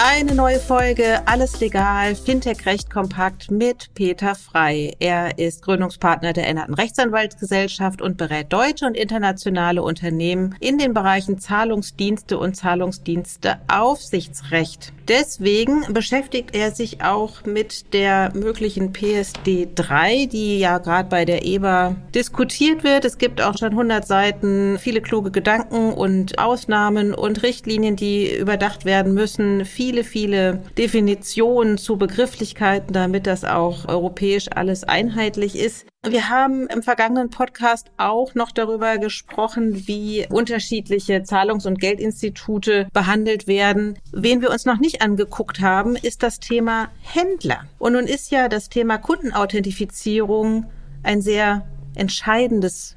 Eine neue Folge, alles legal, Fintech Recht kompakt mit Peter Frei. Er ist Gründungspartner der Änderten Rechtsanwaltsgesellschaft und berät deutsche und internationale Unternehmen in den Bereichen Zahlungsdienste und Zahlungsdienste Aufsichtsrecht. Deswegen beschäftigt er sich auch mit der möglichen PSD 3, die ja gerade bei der EBA diskutiert wird. Es gibt auch schon 100 Seiten, viele kluge Gedanken und Ausnahmen und Richtlinien, die überdacht werden müssen. Viele viele, viele Definitionen zu Begrifflichkeiten, damit das auch europäisch alles einheitlich ist. Wir haben im vergangenen Podcast auch noch darüber gesprochen, wie unterschiedliche Zahlungs- und Geldinstitute behandelt werden. Wen wir uns noch nicht angeguckt haben, ist das Thema Händler. Und nun ist ja das Thema Kundenauthentifizierung ein sehr entscheidendes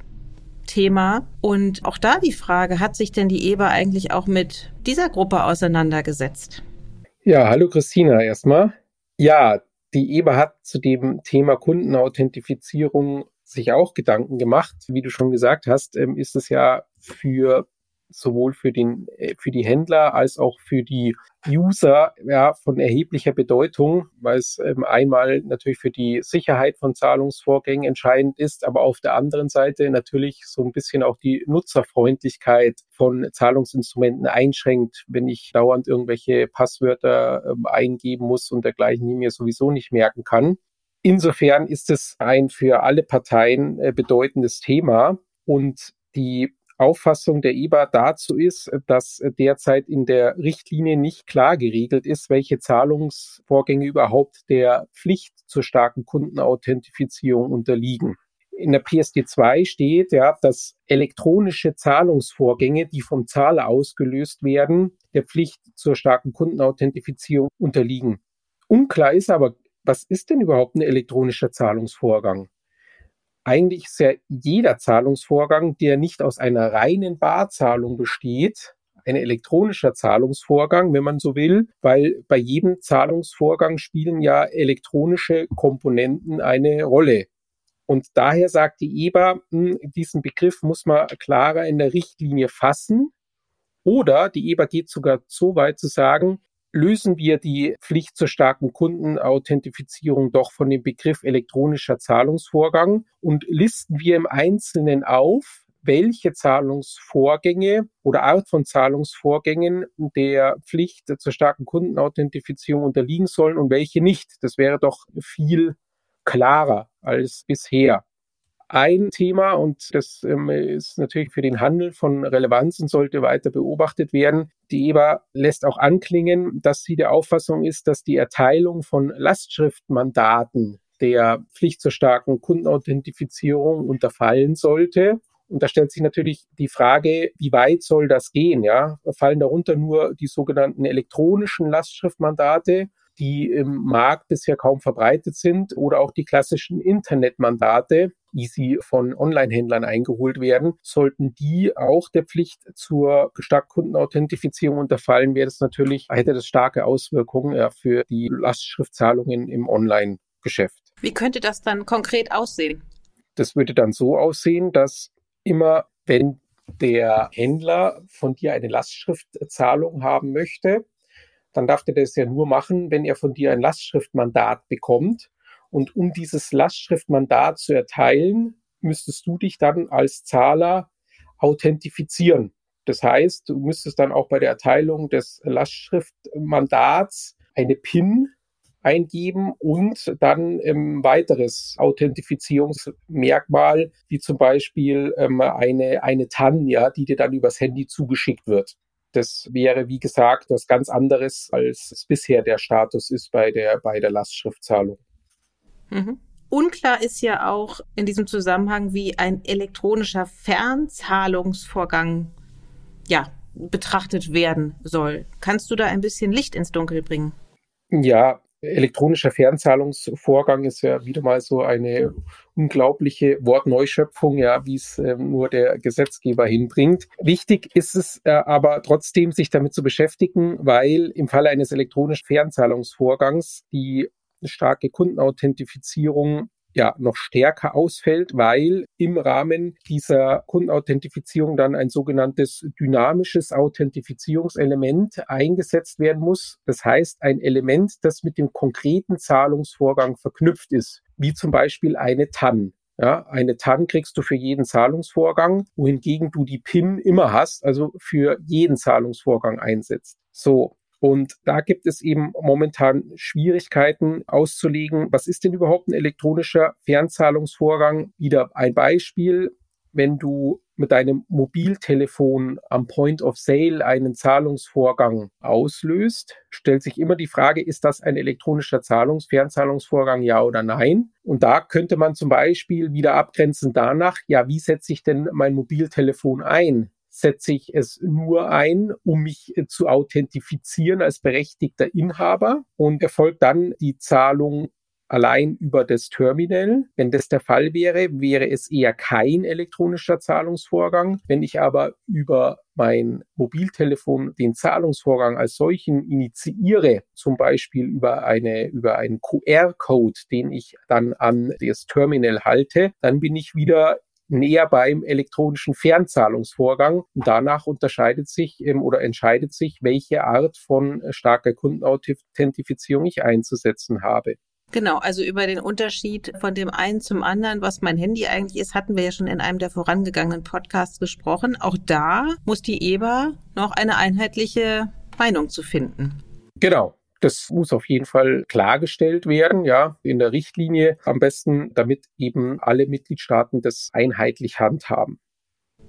Thema. Und auch da die Frage, hat sich denn die EBA eigentlich auch mit dieser Gruppe auseinandergesetzt? Ja, hallo Christina erstmal. Ja, die EBA hat zu dem Thema Kundenauthentifizierung sich auch Gedanken gemacht. Wie du schon gesagt hast, ähm, ist es ja für sowohl für den, äh, für die Händler als auch für die User ja, von erheblicher Bedeutung, weil es ähm, einmal natürlich für die Sicherheit von Zahlungsvorgängen entscheidend ist, aber auf der anderen Seite natürlich so ein bisschen auch die Nutzerfreundlichkeit von Zahlungsinstrumenten einschränkt, wenn ich dauernd irgendwelche Passwörter ähm, eingeben muss und dergleichen, die mir sowieso nicht merken kann. Insofern ist es ein für alle Parteien äh, bedeutendes Thema und die Auffassung der EBA dazu ist, dass derzeit in der Richtlinie nicht klar geregelt ist, welche Zahlungsvorgänge überhaupt der Pflicht zur starken Kundenauthentifizierung unterliegen. In der PSD2 steht ja, dass elektronische Zahlungsvorgänge, die vom Zahler ausgelöst werden, der Pflicht zur starken Kundenauthentifizierung unterliegen. Unklar ist aber, was ist denn überhaupt ein elektronischer Zahlungsvorgang? Eigentlich ist ja jeder Zahlungsvorgang, der nicht aus einer reinen Barzahlung besteht, ein elektronischer Zahlungsvorgang, wenn man so will, weil bei jedem Zahlungsvorgang spielen ja elektronische Komponenten eine Rolle. Und daher sagt die EBA, hm, diesen Begriff muss man klarer in der Richtlinie fassen. Oder die EBA geht sogar so weit zu sagen, lösen wir die Pflicht zur starken Kundenauthentifizierung doch von dem Begriff elektronischer Zahlungsvorgang und listen wir im Einzelnen auf, welche Zahlungsvorgänge oder Art von Zahlungsvorgängen der Pflicht zur starken Kundenauthentifizierung unterliegen sollen und welche nicht. Das wäre doch viel klarer als bisher ein Thema und das ähm, ist natürlich für den Handel von Relevanz und sollte weiter beobachtet werden. Die EBA lässt auch anklingen, dass sie der Auffassung ist, dass die Erteilung von Lastschriftmandaten der Pflicht zur starken Kundenauthentifizierung unterfallen sollte. Und da stellt sich natürlich die Frage, wie weit soll das gehen? Ja, fallen darunter nur die sogenannten elektronischen Lastschriftmandate die im Markt bisher kaum verbreitet sind, oder auch die klassischen Internetmandate, sie von Online-Händlern eingeholt werden, sollten die auch der Pflicht zur Starkkundenauthentifizierung unterfallen, wäre das natürlich, hätte das starke Auswirkungen ja, für die Lastschriftzahlungen im Online-Geschäft. Wie könnte das dann konkret aussehen? Das würde dann so aussehen, dass immer, wenn der Händler von dir eine Lastschriftzahlung haben möchte, dann darf der das ja nur machen, wenn er von dir ein Lastschriftmandat bekommt. Und um dieses Lastschriftmandat zu erteilen, müsstest du dich dann als Zahler authentifizieren. Das heißt, du müsstest dann auch bei der Erteilung des Lastschriftmandats eine PIN eingeben und dann ähm, weiteres Authentifizierungsmerkmal, wie zum Beispiel ähm, eine, eine TAN, ja, die dir dann übers Handy zugeschickt wird. Das wäre, wie gesagt, was ganz anderes, als es bisher der Status ist bei der, bei der Lastschriftzahlung. Mhm. Unklar ist ja auch in diesem Zusammenhang, wie ein elektronischer Fernzahlungsvorgang ja, betrachtet werden soll. Kannst du da ein bisschen Licht ins Dunkel bringen? Ja, elektronischer Fernzahlungsvorgang ist ja wieder mal so eine unglaubliche Wortneuschöpfung, ja, wie es äh, nur der Gesetzgeber hinbringt. Wichtig ist es äh, aber trotzdem, sich damit zu beschäftigen, weil im Falle eines elektronischen Fernzahlungsvorgangs die starke Kundenauthentifizierung ja noch stärker ausfällt, weil im Rahmen dieser Kundenauthentifizierung dann ein sogenanntes dynamisches Authentifizierungselement eingesetzt werden muss. Das heißt, ein Element, das mit dem konkreten Zahlungsvorgang verknüpft ist, wie zum Beispiel eine TAN. Ja, eine TAN kriegst du für jeden Zahlungsvorgang, wohingegen du die PIN immer hast, also für jeden Zahlungsvorgang einsetzt. So, und da gibt es eben momentan Schwierigkeiten auszulegen, was ist denn überhaupt ein elektronischer Fernzahlungsvorgang? Wieder ein Beispiel. Wenn du mit deinem Mobiltelefon am Point of Sale einen Zahlungsvorgang auslöst, stellt sich immer die Frage, ist das ein elektronischer Zahlungs Fernzahlungsvorgang, ja oder nein? Und da könnte man zum Beispiel wieder abgrenzen danach, ja, wie setze ich denn mein Mobiltelefon ein? Setze ich es nur ein, um mich äh, zu authentifizieren als berechtigter Inhaber und erfolgt dann die Zahlung allein über das Terminal. Wenn das der Fall wäre, wäre es eher kein elektronischer Zahlungsvorgang. Wenn ich aber über mein Mobiltelefon den Zahlungsvorgang als solchen initiiere, zum Beispiel über eine, über einen QR-Code, den ich dann an das Terminal halte, dann bin ich wieder näher beim elektronischen Fernzahlungsvorgang. Und danach unterscheidet sich ähm, oder entscheidet sich, welche Art von äh, starker Kundenauthentifizierung ich einzusetzen habe. Genau, also über den Unterschied von dem einen zum anderen, was mein Handy eigentlich ist, hatten wir ja schon in einem der vorangegangenen Podcasts gesprochen. Auch da muss die EBA noch eine einheitliche Meinung zu finden. Genau. Das muss auf jeden Fall klargestellt werden, ja, in der Richtlinie am besten, damit eben alle Mitgliedstaaten das einheitlich handhaben.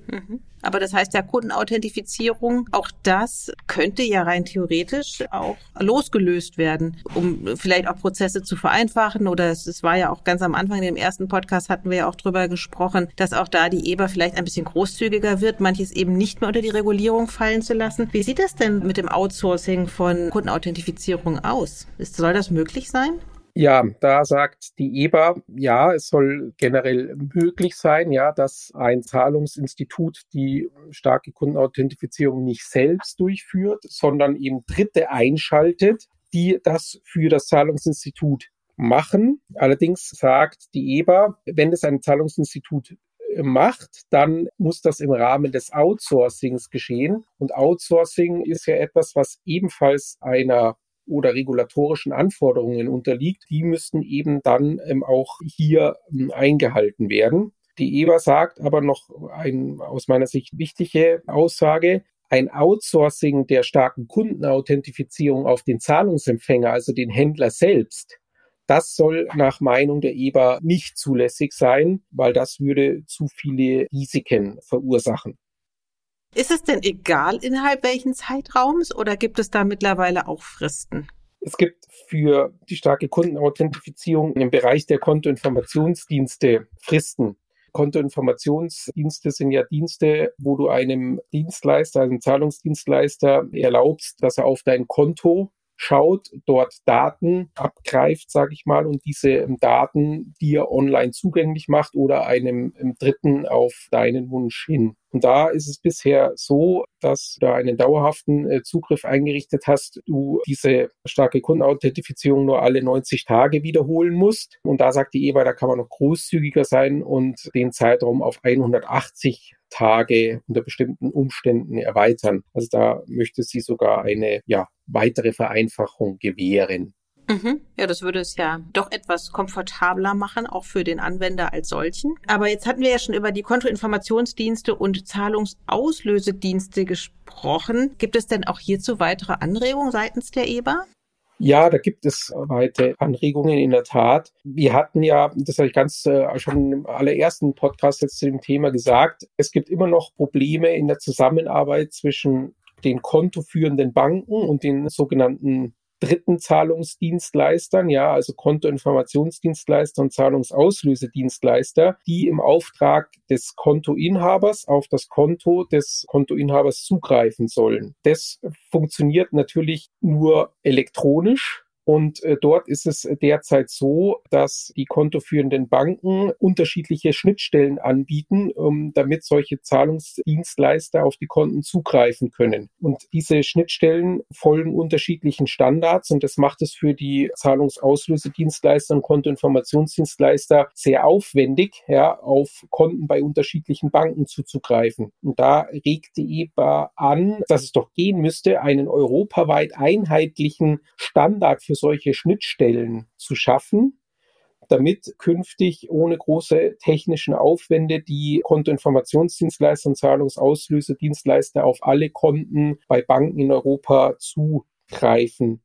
Mhm. Aber das heißt ja Kundenauthentifizierung, auch das könnte ja rein theoretisch auch losgelöst werden, um vielleicht auch Prozesse zu vereinfachen. Oder es, es war ja auch ganz am Anfang, in dem ersten Podcast hatten wir ja auch drüber gesprochen, dass auch da die EBA vielleicht ein bisschen großzügiger wird, manches eben nicht mehr unter die Regulierung fallen zu lassen. Wie sieht das denn mit dem Outsourcing von Kundenauthentifizierung aus? Ist, soll das möglich sein? Ja, da sagt die EBA, ja, es soll generell möglich sein, ja, dass ein Zahlungsinstitut die starke Kundenauthentifizierung nicht selbst durchführt, sondern eben Dritte einschaltet, die das für das Zahlungsinstitut machen. Allerdings sagt die EBA, wenn das ein Zahlungsinstitut äh, macht, dann muss das im Rahmen des Outsourcings geschehen. Und Outsourcing ist ja etwas, was ebenfalls einer oder regulatorischen Anforderungen unterliegt, die müssten eben dann ähm, auch hier ähm, eingehalten werden. Die EBA sagt aber noch ein aus meiner Sicht wichtige Aussage, ein Outsourcing der starken Kundenauthentifizierung auf den Zahlungsempfänger, also den Händler selbst, das soll nach Meinung der EBA nicht zulässig sein, weil das würde zu viele Risiken verursachen. Ist es denn egal, innerhalb welchen Zeitraums oder gibt es da mittlerweile auch Fristen? Es gibt für die starke Kundenauthentifizierung im Bereich der Kontoinformationsdienste Fristen. Kontoinformationsdienste sind ja Dienste, wo du einem Dienstleister, einem Zahlungsdienstleister erlaubst, dass er auf dein Konto schaut, dort Daten abgreift, sage ich mal, und diese ähm, Daten dir online zugänglich macht oder einem ähm, Dritten auf deinen Wunsch hin. Und da ist es bisher so, dass du einen dauerhaften äh, Zugriff eingerichtet hast, du diese starke Kundenauthentifizierung nur alle 90 Tage wiederholen musst. Und da sagt die EBA, da kann man noch großzügiger sein und den Zeitraum auf 180 Tage unter bestimmten Umständen erweitern. Also da möchte sie sogar eine ja, weitere Vereinfachung gewähren. Mhm. Ja, das würde es ja doch etwas komfortabler machen, auch für den Anwender als solchen. Aber jetzt hatten wir ja schon über die Kontoinformationsdienste und Zahlungsauslösedienste gesprochen. Gibt es denn auch hierzu weitere Anregungen seitens der EBA? Ja, da gibt es weitere Anregungen in der Tat. Wir hatten ja, das habe ich ganz äh, schon im allerersten Podcast jetzt zu dem Thema gesagt, es gibt immer noch Probleme in der Zusammenarbeit zwischen den kontoführenden Banken und den sogenannten dritten Zahlungsdienstleistern, ja, also Kontoinformationsdienstleister und Zahlungsauslösedienstleister, die im Auftrag des Kontoinhabers auf das Konto des Kontoinhabers zugreifen sollen. Das funktioniert natürlich nur elektronisch Und äh, dort ist es derzeit so, dass die kontoführenden Banken unterschiedliche Schnittstellen anbieten, um, damit solche Zahlungsdienstleister auf die Konten zugreifen können. Und diese Schnittstellen folgen unterschiedlichen Standards und das macht es für die Zahlungsauslösedienstleister und Kontoinformationsdienstleister sehr aufwendig, ja, auf Konten bei unterschiedlichen Banken zuzugreifen. Und da regt die EBA an, dass es doch gehen müsste, einen europaweit einheitlichen Standard für für solche Schnittstellen zu schaffen, damit künftig ohne große technischen Aufwände die Kontoinformationsdienstleister und Zahlungsauslösedienstleister auf alle Konten bei Banken in Europa zugreifen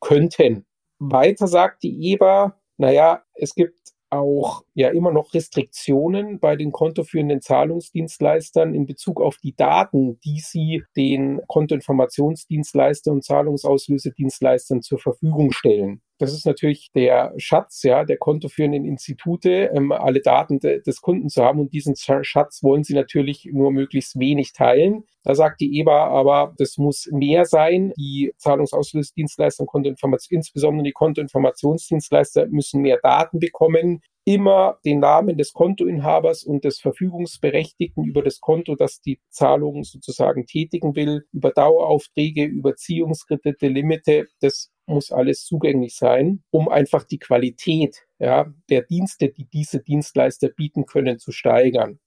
könnten. Weiter sagt die EBA, naja, es gibt auch ja immer noch Restriktionen bei den kontoführenden Zahlungsdienstleistern in Bezug auf die Daten, die sie den Kontoinformationsdienstleistern und Zahlungsauslösedienstleistern zur Verfügung stellen. Das ist natürlich der Schatz ja, der kontoführenden Institute, ähm, alle Daten de des Kunden zu haben. Und diesen Schatz wollen sie natürlich nur möglichst wenig teilen. Da sagt die EBA aber, das muss mehr sein. Die Zahlungsauslösedienstleister und Kontoinformation, insbesondere die Kontoinformationsdienstleister müssen mehr Daten bekommen immer den Namen des Kontoinhabers und des Verfügungsberechtigten über das Konto, das die Zahlung sozusagen tätigen will, über Daueraufträge, über Ziehungskredite, Limite, das muss alles zugänglich sein, um einfach die Qualität ja, der Dienste, die diese Dienstleister bieten können, zu steigern.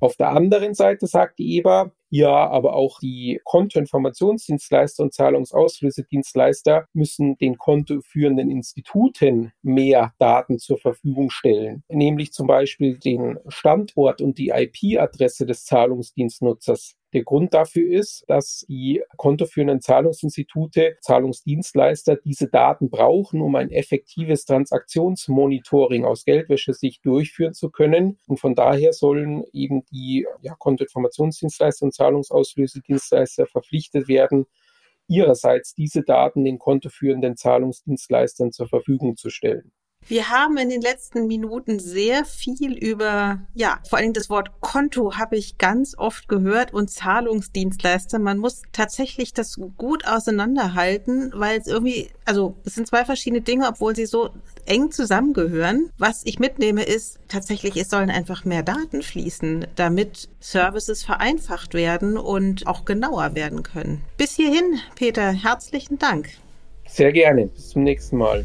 Auf der anderen Seite sagt die EBA, ja, aber auch die Kontoinformationsdienstleister und Zahlungsauslösedienstleister müssen den kontoführenden Instituten mehr Daten zur Verfügung stellen, nämlich zum Beispiel den Standort und die IP-Adresse des Zahlungsdienstnutzers. Der Grund dafür ist, dass die kontoführenden Zahlungsinstitute, Zahlungsdienstleister diese Daten brauchen, um ein effektives Transaktionsmonitoring aus Geldwäschesicht durchführen zu können. Und von daher sollen eben die ja, Kontoinformationsdienstleister und Zahlungsauslösedienstleister verpflichtet werden, ihrerseits diese Daten den kontoführenden Zahlungsdienstleistern zur Verfügung zu stellen. Wir haben in den letzten Minuten sehr viel über, ja, vor allem das Wort Konto habe ich ganz oft gehört und Zahlungsdienstleister. Man muss tatsächlich das gut auseinanderhalten, weil es irgendwie, also es sind zwei verschiedene Dinge, obwohl sie so eng zusammengehören. Was ich mitnehme ist tatsächlich, es sollen einfach mehr Daten fließen, damit Services vereinfacht werden und auch genauer werden können. Bis hierhin, Peter, herzlichen Dank. Sehr gerne. Bis zum nächsten Mal.